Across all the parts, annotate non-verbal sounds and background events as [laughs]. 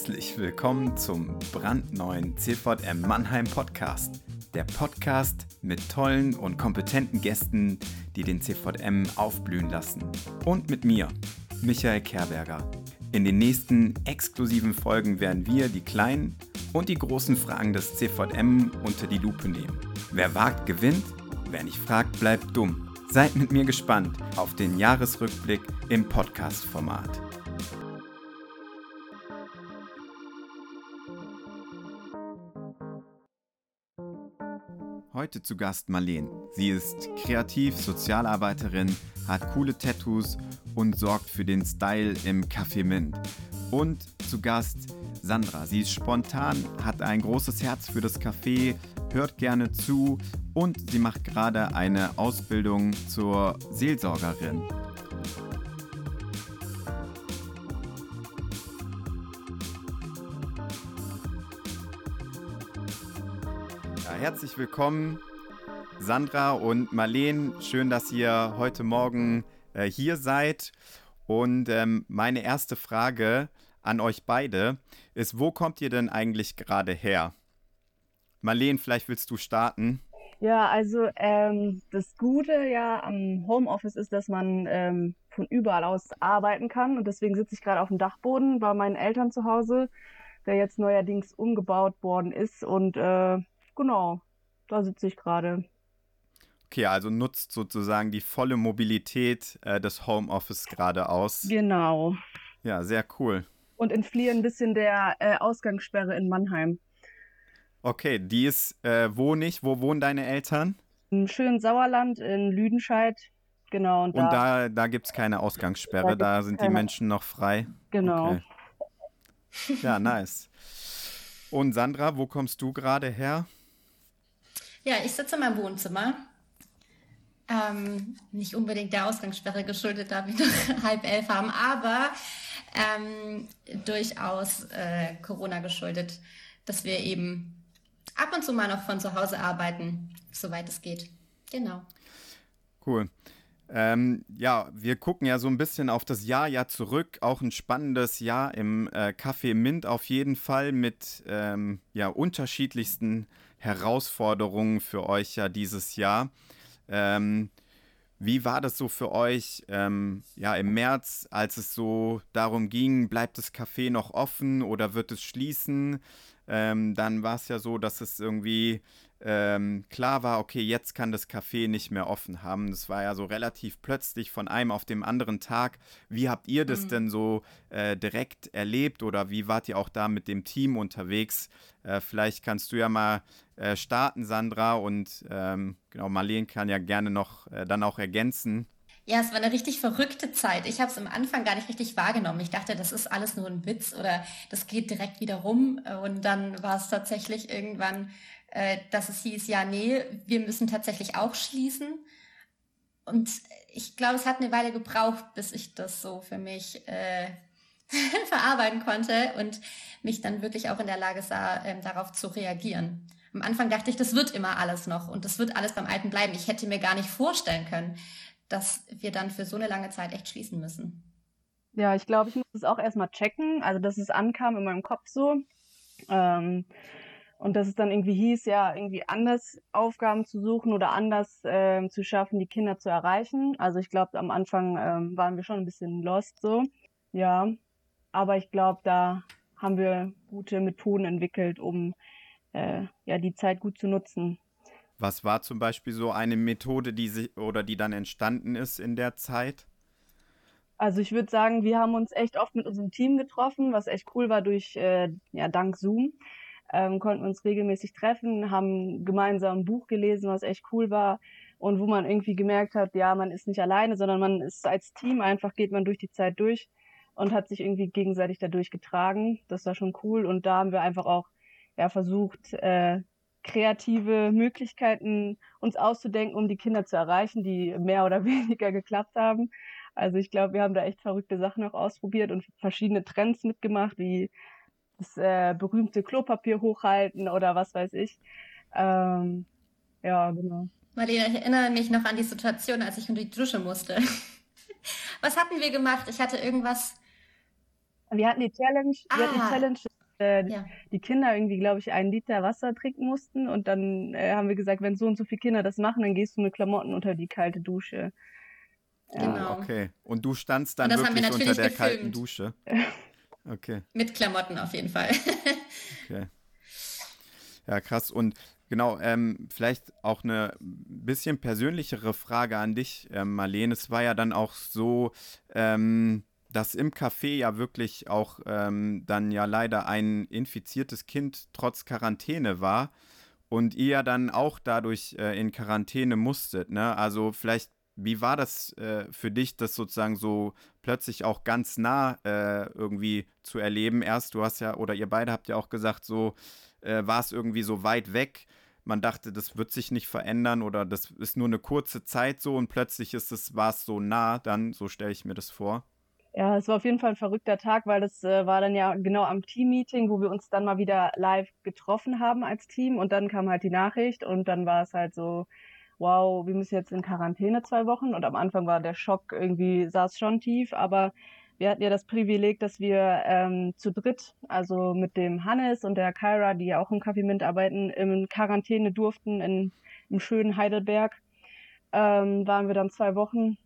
Herzlich willkommen zum brandneuen CVM Mannheim Podcast. Der Podcast mit tollen und kompetenten Gästen, die den CVM aufblühen lassen. Und mit mir, Michael Kerberger. In den nächsten exklusiven Folgen werden wir die kleinen und die großen Fragen des CVM unter die Lupe nehmen. Wer wagt, gewinnt. Wer nicht fragt, bleibt dumm. Seid mit mir gespannt auf den Jahresrückblick im Podcast-Format. Heute zu Gast Marleen. Sie ist kreativ, Sozialarbeiterin, hat coole Tattoos und sorgt für den Style im Café Mint. Und zu Gast Sandra. Sie ist spontan, hat ein großes Herz für das Café, hört gerne zu und sie macht gerade eine Ausbildung zur Seelsorgerin. Herzlich willkommen, Sandra und Marleen. Schön, dass ihr heute Morgen äh, hier seid. Und ähm, meine erste Frage an euch beide ist, wo kommt ihr denn eigentlich gerade her? Marleen, vielleicht willst du starten. Ja, also ähm, das Gute ja am Homeoffice ist, dass man ähm, von überall aus arbeiten kann. Und deswegen sitze ich gerade auf dem Dachboden bei meinen Eltern zu Hause, der jetzt neuerdings umgebaut worden ist. Und äh, genau, da sitze ich gerade. Okay, also nutzt sozusagen die volle Mobilität äh, des Homeoffice gerade aus. Genau. Ja, sehr cool. Und entfliehe ein bisschen der äh, Ausgangssperre in Mannheim. Okay, die ist äh, wo nicht? Wo wohnen deine Eltern? Im schönen Sauerland in Lüdenscheid. Genau. Und, und da, da, da gibt es keine Ausgangssperre, da, da sind keine... die Menschen noch frei. Genau. Okay. Ja, nice. Und Sandra, wo kommst du gerade her? Ja, ich sitze in meinem Wohnzimmer. Ähm, nicht unbedingt der Ausgangssperre geschuldet, da wir noch [laughs] halb elf haben, aber ähm, durchaus äh, Corona geschuldet, dass wir eben ab und zu mal noch von zu Hause arbeiten, soweit es geht. Genau. Cool. Ähm, ja, wir gucken ja so ein bisschen auf das Jahr ja zurück. Auch ein spannendes Jahr im äh, Café Mint auf jeden Fall mit ähm, ja, unterschiedlichsten Herausforderungen für euch ja dieses Jahr. Ähm, wie war das so für euch ähm, ja, im März, als es so darum ging, bleibt das Café noch offen oder wird es schließen? Ähm, dann war es ja so, dass es irgendwie ähm, klar war, okay, jetzt kann das Café nicht mehr offen haben. Das war ja so relativ plötzlich von einem auf dem anderen Tag. Wie habt ihr das mhm. denn so äh, direkt erlebt oder wie wart ihr auch da mit dem Team unterwegs? Äh, vielleicht kannst du ja mal äh, starten, Sandra, und ähm, genau, Marleen kann ja gerne noch äh, dann auch ergänzen. Ja, es war eine richtig verrückte Zeit. Ich habe es am Anfang gar nicht richtig wahrgenommen. Ich dachte, das ist alles nur ein Witz oder das geht direkt wieder rum. Und dann war es tatsächlich irgendwann, äh, dass es hieß, ja, nee, wir müssen tatsächlich auch schließen. Und ich glaube, es hat eine Weile gebraucht, bis ich das so für mich äh, [laughs] verarbeiten konnte und mich dann wirklich auch in der Lage sah, ähm, darauf zu reagieren. Am Anfang dachte ich, das wird immer alles noch und das wird alles beim Alten bleiben. Ich hätte mir gar nicht vorstellen können, dass wir dann für so eine lange Zeit echt schließen müssen. Ja, ich glaube, ich muss es auch erstmal checken, also dass es ankam in meinem Kopf so. Ähm, und dass es dann irgendwie hieß, ja, irgendwie anders Aufgaben zu suchen oder anders ähm, zu schaffen, die Kinder zu erreichen. Also ich glaube, am Anfang ähm, waren wir schon ein bisschen lost so. Ja, aber ich glaube, da haben wir gute Methoden entwickelt, um äh, ja die Zeit gut zu nutzen. Was war zum Beispiel so eine Methode, die sich oder die dann entstanden ist in der Zeit? Also ich würde sagen, wir haben uns echt oft mit unserem Team getroffen, was echt cool war durch äh, ja dank Zoom. Ähm, konnten uns regelmäßig treffen, haben gemeinsam ein Buch gelesen, was echt cool war und wo man irgendwie gemerkt hat, ja, man ist nicht alleine, sondern man ist als Team einfach geht man durch die Zeit durch und hat sich irgendwie gegenseitig dadurch getragen. Das war schon cool und da haben wir einfach auch ja versucht, äh, kreative Möglichkeiten uns auszudenken, um die Kinder zu erreichen, die mehr oder [laughs] weniger geklappt haben. Also ich glaube, wir haben da echt verrückte Sachen auch ausprobiert und verschiedene Trends mitgemacht, wie das äh, berühmte Klopapier hochhalten oder was weiß ich. Ähm, ja, genau. Marlene, ich erinnere mich noch an die Situation, als ich unter die Dusche musste. [laughs] was hatten wir gemacht? Ich hatte irgendwas Wir hatten die Challenge, ah. wir hatten die ah. Challenge, äh, ja. die Kinder irgendwie, glaube ich, einen Liter Wasser trinken mussten und dann äh, haben wir gesagt, wenn so und so viele Kinder das machen, dann gehst du mit Klamotten unter die kalte Dusche. Ja. Genau. Okay. Und du standst dann wirklich wir unter der gefilmt. kalten Dusche. [laughs] Okay. Mit Klamotten auf jeden Fall. [laughs] okay. Ja, krass. Und genau, ähm, vielleicht auch eine bisschen persönlichere Frage an dich, äh, Marlene. Es war ja dann auch so, ähm, dass im Café ja wirklich auch ähm, dann ja leider ein infiziertes Kind trotz Quarantäne war und ihr ja dann auch dadurch äh, in Quarantäne musstet. Ne? Also vielleicht, wie war das äh, für dich, das sozusagen so plötzlich auch ganz nah äh, irgendwie zu erleben? Erst, du hast ja, oder ihr beide habt ja auch gesagt, so äh, war es irgendwie so weit weg. Man dachte, das wird sich nicht verändern oder das ist nur eine kurze Zeit so und plötzlich ist es, war es so nah, dann, so stelle ich mir das vor. Ja, es war auf jeden Fall ein verrückter Tag, weil das äh, war dann ja genau am Team-Meeting, wo wir uns dann mal wieder live getroffen haben als Team und dann kam halt die Nachricht und dann war es halt so, wow, wir müssen jetzt in Quarantäne zwei Wochen und am Anfang war der Schock irgendwie, saß schon tief, aber wir hatten ja das Privileg, dass wir ähm, zu dritt, also mit dem Hannes und der Kyra, die ja auch im Café Mint arbeiten, in Quarantäne durften in, im schönen Heidelberg. Ähm, waren wir dann zwei Wochen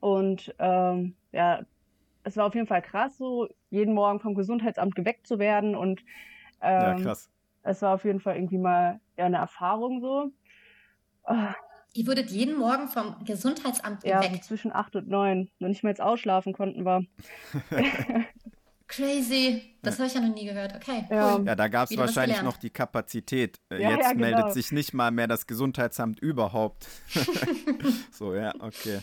und ähm, ja, es war auf jeden Fall krass, so jeden Morgen vom Gesundheitsamt geweckt zu werden und ähm, ja, krass. es war auf jeden Fall irgendwie mal ja, eine Erfahrung so. Oh, Ihr wurdet jeden Morgen vom Gesundheitsamt geweckt. Ja, zwischen acht und neun. Noch nicht mal jetzt ausschlafen konnten wir. [laughs] Crazy. Das habe ich ja noch nie gehört. Okay. Ja, ja da gab es wahrscheinlich noch die Kapazität. Äh, ja, jetzt ja, genau. meldet sich nicht mal mehr das Gesundheitsamt überhaupt. [laughs] so, ja, okay.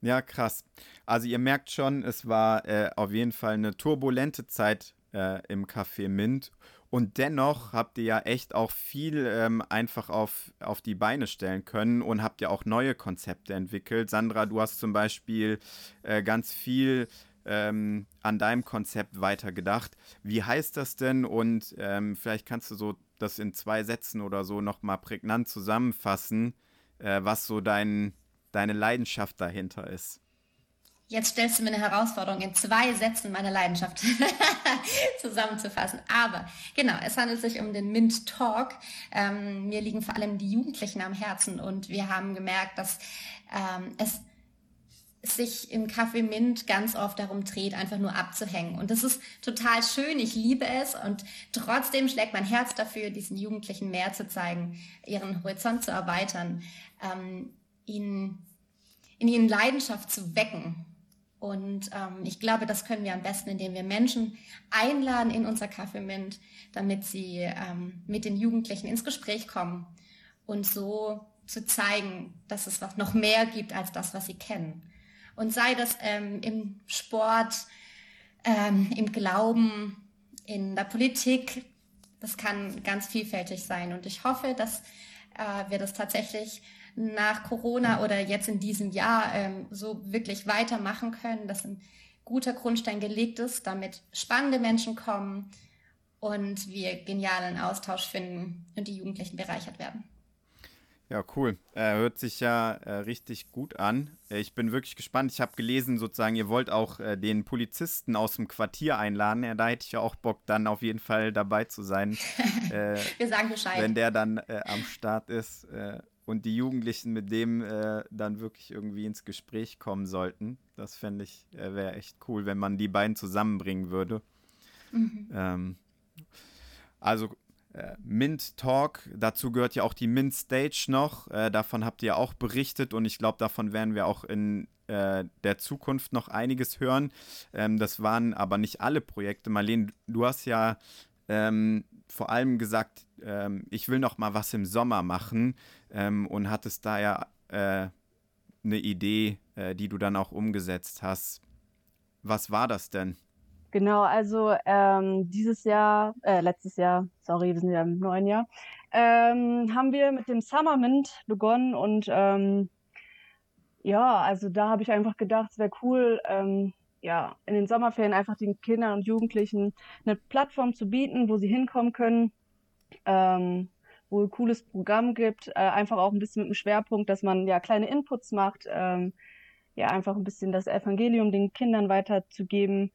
Ja, krass. Also ihr merkt schon, es war äh, auf jeden Fall eine turbulente Zeit äh, im Café Mint. Und dennoch habt ihr ja echt auch viel ähm, einfach auf, auf die Beine stellen können und habt ja auch neue Konzepte entwickelt. Sandra, du hast zum Beispiel äh, ganz viel ähm, an deinem Konzept weitergedacht. Wie heißt das denn? Und ähm, vielleicht kannst du so das in zwei Sätzen oder so nochmal prägnant zusammenfassen, äh, was so dein, deine Leidenschaft dahinter ist. Jetzt stellst du mir eine Herausforderung, in zwei Sätzen meine Leidenschaft [laughs] zusammenzufassen. Aber genau, es handelt sich um den Mint Talk. Ähm, mir liegen vor allem die Jugendlichen am Herzen und wir haben gemerkt, dass ähm, es sich im Café Mint ganz oft darum dreht, einfach nur abzuhängen. Und das ist total schön, ich liebe es und trotzdem schlägt mein Herz dafür, diesen Jugendlichen mehr zu zeigen, ihren Horizont zu erweitern, ähm, ihnen, in ihnen Leidenschaft zu wecken und ähm, ich glaube, das können wir am besten, indem wir Menschen einladen in unser Café Mint, damit sie ähm, mit den Jugendlichen ins Gespräch kommen und so zu zeigen, dass es noch mehr gibt als das, was sie kennen. Und sei das ähm, im Sport, ähm, im Glauben, in der Politik, das kann ganz vielfältig sein. Und ich hoffe, dass äh, wir das tatsächlich nach Corona oder jetzt in diesem Jahr ähm, so wirklich weitermachen können, dass ein guter Grundstein gelegt ist, damit spannende Menschen kommen und wir genialen Austausch finden und die Jugendlichen bereichert werden. Ja, cool. Äh, hört sich ja äh, richtig gut an. Äh, ich bin wirklich gespannt. Ich habe gelesen, sozusagen, ihr wollt auch äh, den Polizisten aus dem Quartier einladen. Ja, da hätte ich ja auch Bock, dann auf jeden Fall dabei zu sein. [laughs] Äh, wir sagen Bescheid. Wenn der dann äh, am Start ist und die Jugendlichen mit dem äh, dann wirklich irgendwie ins Gespräch kommen sollten. Das fände ich, äh, wäre echt cool, wenn man die beiden zusammenbringen würde. Mhm. Ähm, also äh, Mint Talk, dazu gehört ja auch die Mint Stage noch. Äh, davon habt ihr auch berichtet und ich glaube, davon werden wir auch in äh, der Zukunft noch einiges hören. Ähm, das waren aber nicht alle Projekte. Marlene, du hast ja ähm, vor allem gesagt, ähm, ich will noch mal was im Sommer machen ähm, und hattest da ja äh, eine Idee, äh, die du dann auch umgesetzt hast. Was war das denn? Genau, also ähm, dieses Jahr, äh, letztes Jahr, sorry, wir sind ja im neuen Jahr, ähm, haben wir mit dem Summer Mint begonnen und ähm, ja, also da habe ich einfach gedacht, es wäre cool, ähm, ja, in den Sommerferien einfach den Kindern und Jugendlichen eine Plattform zu bieten, wo sie hinkommen können, ähm, wo ein cooles Programm gibt, äh, einfach auch ein bisschen mit dem Schwerpunkt, dass man ja kleine Inputs macht, ähm, ja, einfach ein bisschen das Evangelium den Kindern weiterzugeben.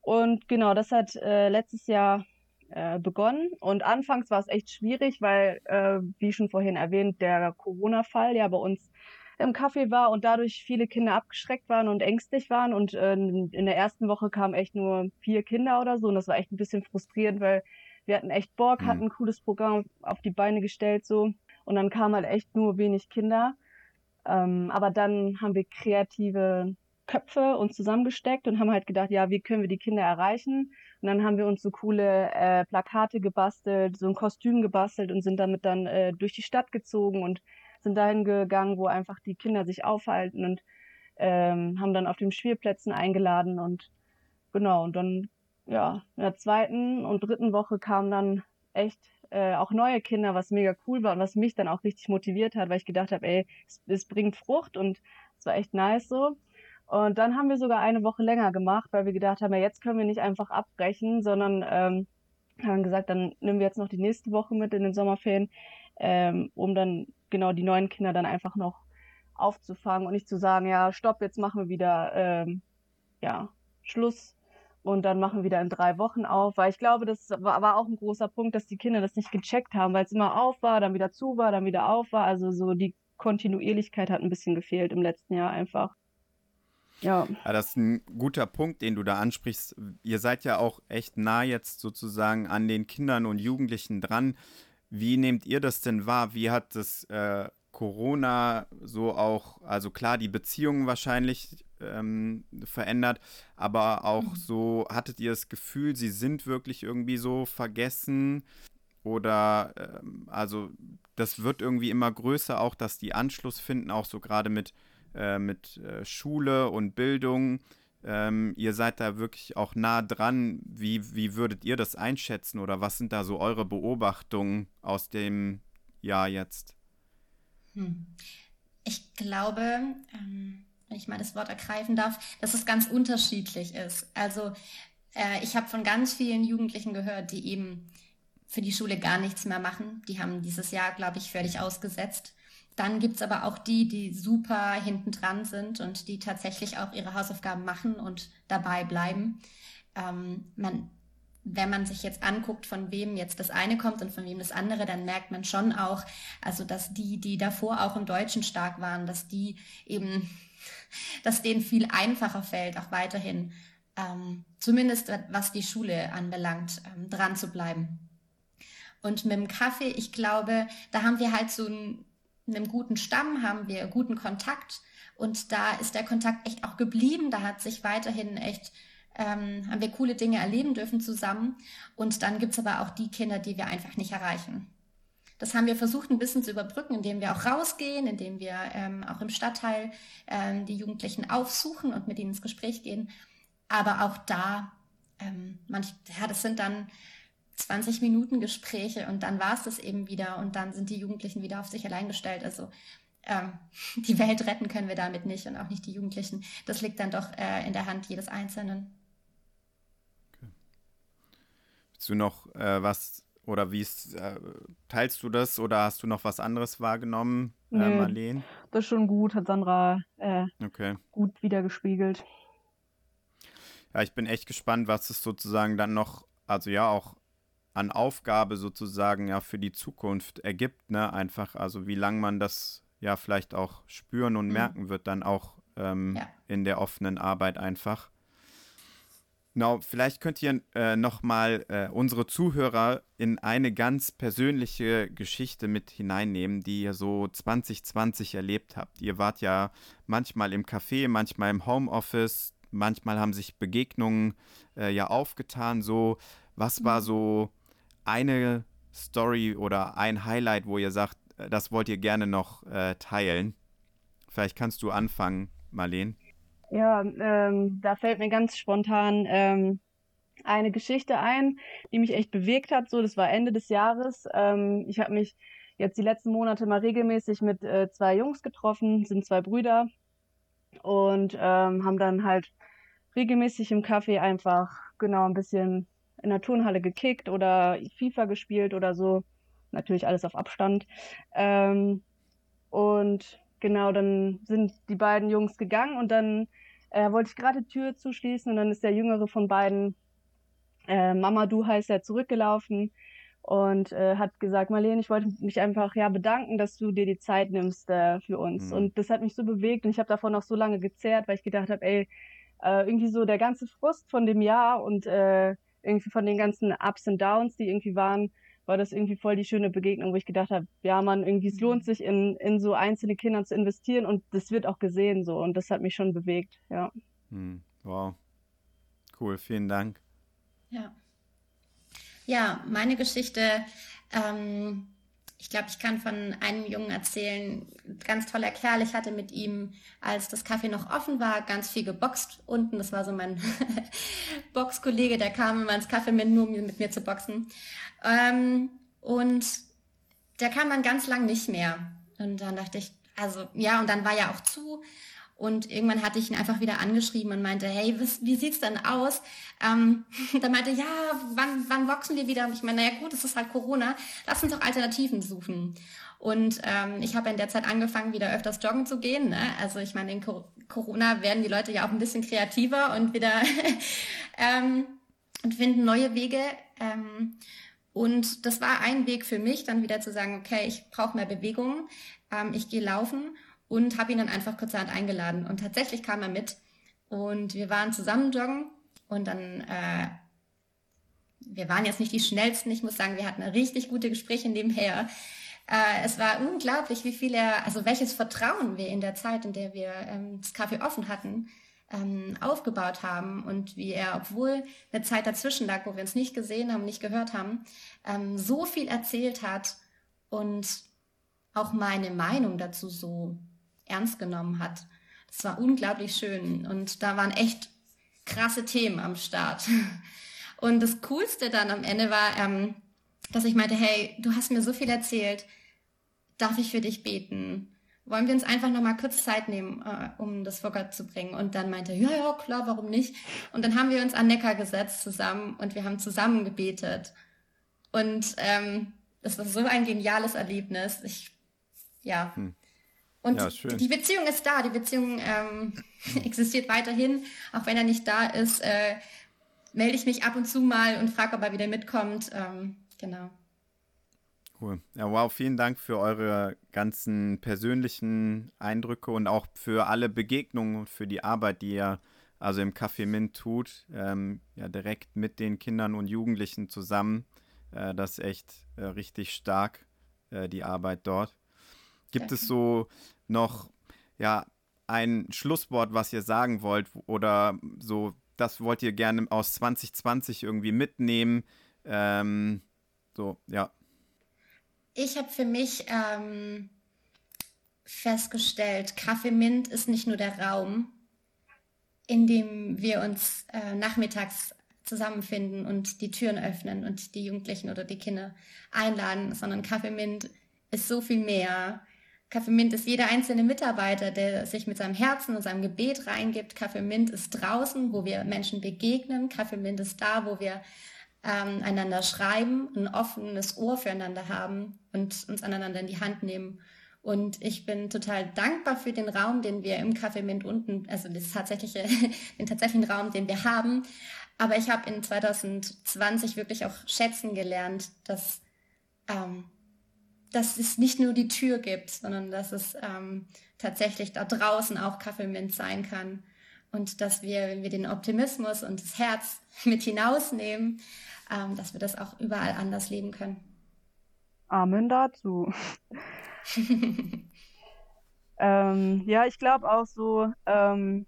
Und genau, das hat äh, letztes Jahr äh, begonnen. Und anfangs war es echt schwierig, weil, äh, wie schon vorhin erwähnt, der Corona-Fall ja bei uns im Café war und dadurch viele Kinder abgeschreckt waren und ängstlich waren. Und äh, in der ersten Woche kamen echt nur vier Kinder oder so. Und das war echt ein bisschen frustrierend, weil wir hatten echt Bock, mhm. hatten ein cooles Programm auf die Beine gestellt so. Und dann kamen halt echt nur wenig Kinder. Ähm, aber dann haben wir kreative Köpfe uns zusammengesteckt und haben halt gedacht, ja, wie können wir die Kinder erreichen? Und dann haben wir uns so coole äh, Plakate gebastelt, so ein Kostüm gebastelt und sind damit dann äh, durch die Stadt gezogen und sind dahin gegangen, wo einfach die Kinder sich aufhalten und ähm, haben dann auf den Spielplätzen eingeladen und genau, und dann, ja, in der zweiten und dritten Woche kamen dann echt äh, auch neue Kinder, was mega cool war und was mich dann auch richtig motiviert hat, weil ich gedacht habe, ey, es, es bringt Frucht und es war echt nice so. Und dann haben wir sogar eine Woche länger gemacht, weil wir gedacht haben, ja, jetzt können wir nicht einfach abbrechen, sondern ähm, haben gesagt, dann nehmen wir jetzt noch die nächste Woche mit in den Sommerferien, ähm, um dann genau die neuen Kinder dann einfach noch aufzufangen und nicht zu sagen, ja, stopp, jetzt machen wir wieder ähm, ja, Schluss und dann machen wir wieder in drei Wochen auf, weil ich glaube, das war, war auch ein großer Punkt, dass die Kinder das nicht gecheckt haben, weil es immer auf war, dann wieder zu war, dann wieder auf war. Also so die Kontinuierlichkeit hat ein bisschen gefehlt im letzten Jahr einfach. Ja. ja. Das ist ein guter Punkt, den du da ansprichst. Ihr seid ja auch echt nah jetzt sozusagen an den Kindern und Jugendlichen dran. Wie nehmt ihr das denn wahr? Wie hat das äh, Corona so auch, also klar, die Beziehungen wahrscheinlich ähm, verändert, aber auch mhm. so, hattet ihr das Gefühl, sie sind wirklich irgendwie so vergessen? Oder, ähm, also, das wird irgendwie immer größer, auch dass die Anschluss finden, auch so gerade mit, äh, mit äh, Schule und Bildung. Ähm, ihr seid da wirklich auch nah dran. Wie, wie würdet ihr das einschätzen oder was sind da so eure Beobachtungen aus dem Jahr jetzt? Hm. Ich glaube, ähm, wenn ich mal das Wort ergreifen darf, dass es ganz unterschiedlich ist. Also äh, ich habe von ganz vielen Jugendlichen gehört, die eben für die Schule gar nichts mehr machen. Die haben dieses Jahr, glaube ich, völlig ausgesetzt. Dann gibt es aber auch die, die super hinten dran sind und die tatsächlich auch ihre Hausaufgaben machen und dabei bleiben. Ähm, man, wenn man sich jetzt anguckt, von wem jetzt das eine kommt und von wem das andere, dann merkt man schon auch, also dass die, die davor auch im Deutschen stark waren, dass die eben, [laughs] dass denen viel einfacher fällt, auch weiterhin, ähm, zumindest was die Schule anbelangt, ähm, dran zu bleiben. Und mit dem Kaffee, ich glaube, da haben wir halt so ein einem guten Stamm haben wir guten Kontakt und da ist der Kontakt echt auch geblieben. Da hat sich weiterhin echt, ähm, haben wir coole Dinge erleben dürfen zusammen. Und dann gibt's aber auch die Kinder, die wir einfach nicht erreichen. Das haben wir versucht ein bisschen zu überbrücken, indem wir auch rausgehen, indem wir ähm, auch im Stadtteil ähm, die Jugendlichen aufsuchen und mit ihnen ins Gespräch gehen. Aber auch da, ähm, manch, ja, das sind dann 20 Minuten Gespräche und dann war es das eben wieder und dann sind die Jugendlichen wieder auf sich allein gestellt. Also ähm, [laughs] die Welt retten können wir damit nicht und auch nicht die Jugendlichen. Das liegt dann doch äh, in der Hand jedes Einzelnen. Okay. Willst du noch äh, was oder wie äh, teilst du das oder hast du noch was anderes wahrgenommen, äh, nee, Marlene? Das ist schon gut, hat Sandra äh, okay. gut wiedergespiegelt. Ja, ich bin echt gespannt, was es sozusagen dann noch, also ja, auch an Aufgabe sozusagen ja für die Zukunft ergibt, ne? Einfach, also wie lange man das ja vielleicht auch spüren und mhm. merken wird, dann auch ähm, ja. in der offenen Arbeit einfach. Genau, vielleicht könnt ihr äh, nochmal äh, unsere Zuhörer in eine ganz persönliche Geschichte mit hineinnehmen, die ihr so 2020 erlebt habt. Ihr wart ja manchmal im Café, manchmal im Homeoffice, manchmal haben sich Begegnungen äh, ja aufgetan. So, was war mhm. so eine Story oder ein Highlight, wo ihr sagt, äh, das wollt ihr gerne noch äh, teilen? Vielleicht kannst du anfangen, Marleen. Ja, ähm, da fällt mir ganz spontan ähm, eine Geschichte ein, die mich echt bewegt hat. So, das war Ende des Jahres. Ähm, ich habe mich jetzt die letzten Monate mal regelmäßig mit äh, zwei Jungs getroffen, sind zwei Brüder und ähm, haben dann halt regelmäßig im Café einfach genau ein bisschen in der Turnhalle gekickt oder FIFA gespielt oder so. Natürlich alles auf Abstand. Ähm, und genau, dann sind die beiden Jungs gegangen und dann äh, wollte ich gerade die Tür zuschließen und dann ist der jüngere von beiden, äh, Mama, du heißt er, zurückgelaufen und äh, hat gesagt, Marlene, ich wollte mich einfach ja bedanken, dass du dir die Zeit nimmst äh, für uns. Mhm. Und das hat mich so bewegt und ich habe davon auch so lange gezehrt, weil ich gedacht habe, ey, äh, irgendwie so der ganze Frust von dem Jahr und äh, irgendwie von den ganzen Ups und Downs, die irgendwie waren, war das irgendwie voll die schöne Begegnung, wo ich gedacht habe, ja man, irgendwie es lohnt sich in, in so einzelne Kinder zu investieren und das wird auch gesehen so und das hat mich schon bewegt, ja. Hm, wow. Cool, vielen Dank. Ja. Ja, meine Geschichte, ähm, ich glaube, ich kann von einem Jungen erzählen, ganz toller Kerl. Ich hatte mit ihm, als das Café noch offen war, ganz viel geboxt unten. Das war so mein [laughs] Boxkollege, der kam immer ins Café mit, nur um mit mir zu boxen. Ähm, und der kam dann ganz lang nicht mehr. Und dann dachte ich, also ja, und dann war ja auch zu. Und irgendwann hatte ich ihn einfach wieder angeschrieben und meinte, hey, was, wie sieht's denn aus? Ähm, [laughs] dann meinte, ja, wann, wann boxen wir wieder? Und ich meine, naja gut, es ist halt Corona, lass uns doch Alternativen suchen. Und ähm, ich habe in der Zeit angefangen, wieder öfters joggen zu gehen. Ne? Also ich meine, in Corona werden die Leute ja auch ein bisschen kreativer und wieder [laughs] ähm, und finden neue Wege. Ähm, und das war ein Weg für mich, dann wieder zu sagen, okay, ich brauche mehr Bewegung, ähm, ich gehe laufen und habe ihn dann einfach kurzerhand eingeladen. Und tatsächlich kam er mit und wir waren zusammen joggen und dann, äh, wir waren jetzt nicht die schnellsten, ich muss sagen, wir hatten richtig gute Gespräche nebenher. Äh, es war unglaublich, wie viel er, also welches Vertrauen wir in der Zeit, in der wir ähm, das Kaffee offen hatten, ähm, aufgebaut haben und wie er, obwohl eine Zeit dazwischen lag, wo wir uns nicht gesehen haben, nicht gehört haben, ähm, so viel erzählt hat und auch meine Meinung dazu so ernst genommen hat. Das war unglaublich schön und da waren echt krasse Themen am Start. [laughs] Und das Coolste dann am Ende war, ähm, dass ich meinte, hey, du hast mir so viel erzählt, darf ich für dich beten? Wollen wir uns einfach noch mal kurz Zeit nehmen, äh, um das vor Gott zu bringen? Und dann meinte er, ja, ja, klar, warum nicht? Und dann haben wir uns an Neckar gesetzt zusammen und wir haben zusammen gebetet. Und ähm, das war so ein geniales Erlebnis. Ich, ja, hm. Und ja, die Beziehung ist da, die Beziehung ähm, [laughs] existiert weiterhin. Auch wenn er nicht da ist, äh, melde ich mich ab und zu mal und frage, ob er wieder mitkommt. Ähm, genau. Cool. Ja, wow, vielen Dank für eure ganzen persönlichen Eindrücke und auch für alle Begegnungen und für die Arbeit, die ihr also im Café Mint tut. Ähm, ja, direkt mit den Kindern und Jugendlichen zusammen. Äh, das ist echt äh, richtig stark, äh, die Arbeit dort. Gibt es so noch ja ein Schlusswort, was ihr sagen wollt oder so, das wollt ihr gerne aus 2020 irgendwie mitnehmen? Ähm, so, ja. Ich habe für mich ähm, festgestellt, Kaffee Mint ist nicht nur der Raum, in dem wir uns äh, nachmittags zusammenfinden und die Türen öffnen und die Jugendlichen oder die Kinder einladen, sondern Kaffee Mint ist so viel mehr. Kaffee Mint ist jeder einzelne Mitarbeiter, der sich mit seinem Herzen und seinem Gebet reingibt. Kaffee Mint ist draußen, wo wir Menschen begegnen. Kaffee Mint ist da, wo wir ähm, einander schreiben, ein offenes Ohr füreinander haben und uns aneinander in die Hand nehmen. Und ich bin total dankbar für den Raum, den wir im Café Mint unten, also das tatsächliche, [laughs] den tatsächlichen Raum, den wir haben. Aber ich habe in 2020 wirklich auch schätzen gelernt, dass ähm, dass es nicht nur die Tür gibt, sondern dass es ähm, tatsächlich da draußen auch Kaffeemint sein kann. Und dass wir, wenn wir den Optimismus und das Herz [laughs] mit hinausnehmen, ähm, dass wir das auch überall anders leben können. Amen dazu. [laughs] ähm, ja, ich glaube auch so, ähm,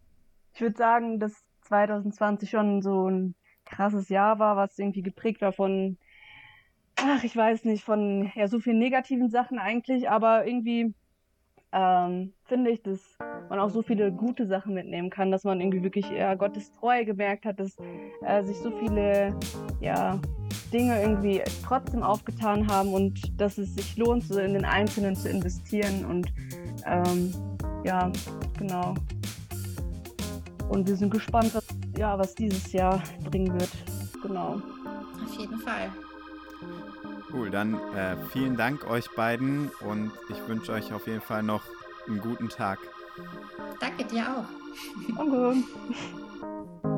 ich würde sagen, dass 2020 schon so ein krasses Jahr war, was irgendwie geprägt war von ach, ich weiß nicht, von ja, so vielen negativen Sachen eigentlich, aber irgendwie ähm, finde ich, dass man auch so viele gute Sachen mitnehmen kann, dass man irgendwie wirklich ja, Gottes Treue gemerkt hat, dass äh, sich so viele ja, Dinge irgendwie trotzdem aufgetan haben und dass es sich lohnt, so in den Einzelnen zu investieren und ähm, ja, genau. Und wir sind gespannt, was, ja, was dieses Jahr bringen wird. Genau. Auf jeden Fall. Cool, dann äh, vielen Dank euch beiden und ich wünsche euch auf jeden Fall noch einen guten Tag. Danke dir auch. Danke. [laughs]